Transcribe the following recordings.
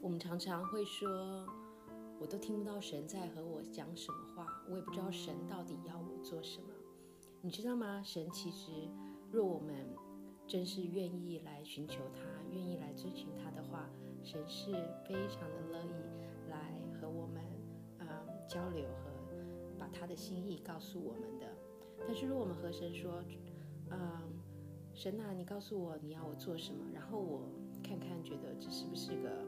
我们常常会说，我都听不到神在和我讲什么话，我也不知道神到底要我做什么。你知道吗？神其实，若我们真是愿意来寻求他，愿意来遵循他的话，神是非常的乐意来和我们嗯交流和把他的心意告诉我们的。但是，如果我们和神说，嗯，神啊，你告诉我你要我做什么，然后我看看觉得这是不是个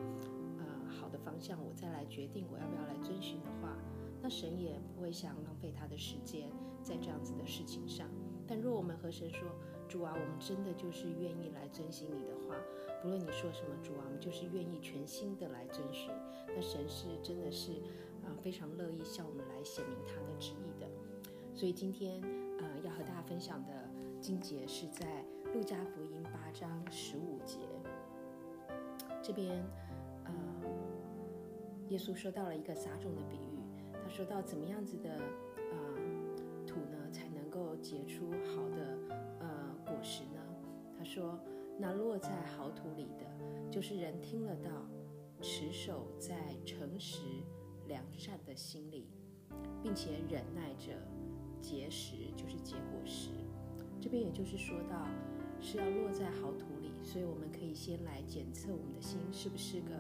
方向，我再来决定我要不要来遵循的话，那神也不会想浪费他的时间在这样子的事情上。但若我们和神说，主啊，我们真的就是愿意来遵循你的话，不论你说什么，主啊，我们就是愿意全心的来遵循。那神是真的是啊非常乐意向我们来显明他的旨意的。所以今天呃要和大家分享的经节是在路加福音八章十五节，这边呃耶稣说到了一个撒种的比喻，他说到怎么样子的呃土呢才能够结出好的呃果实呢？他说那落在好土里的，就是人听了道，持守在诚实良善的心里，并且忍耐着。结实就是结果实，这边也就是说到是要落在好土里，所以我们可以先来检测我们的心是不是个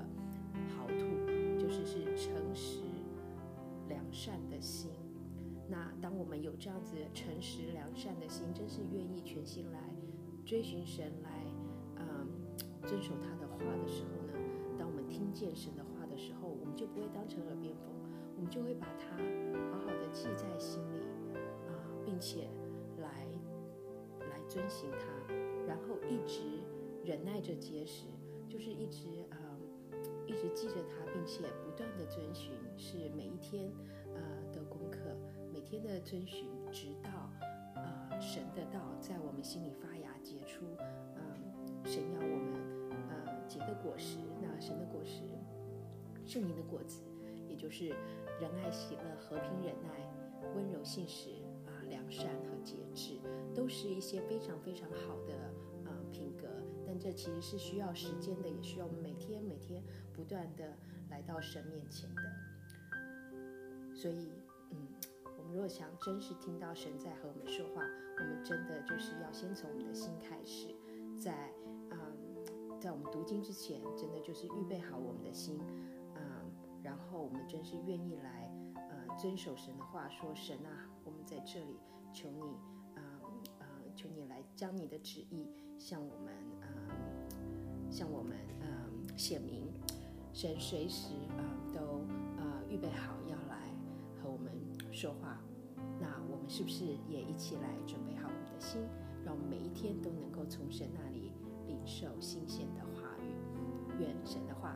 好土，善的心。那当我们有这样子诚实良善的心，真是愿意全心来追寻神，来嗯遵守他的话的时候呢，当我们听见神的话的时候，我们就不会当成耳边风，我们就会把它好好的记在心里。啊并且来来遵循它，然后一直忍耐着节食，就是一直嗯一直记着它，并且不断的遵循，是每一天，天的遵循，直到呃神的道在我们心里发芽结出，嗯神要我们呃结的果实，那神的果实，圣灵的果子，也就是仁爱、喜乐、和平、忍耐、温柔、信实。良善和节制都是一些非常非常好的呃品格，但这其实是需要时间的，也需要我们每天每天不断的来到神面前的。所以，嗯，们如果想真实听到神在和我们说话，我们真的就是要先从我们的心开始，在嗯，在我们读经之前，真的就是预备好我们的心，嗯，然后我们真是愿意来。遵守神的话，说神啊，我们在这里求你，嗯呃，求你来将你的旨意向我们，嗯，向我们，嗯，显明。神随时，嗯，都，呃，预备好说话。那我们是不是也一起来准备好我们的心，让我们每一天都能够从神那里领受新鲜的话语？愿神的话。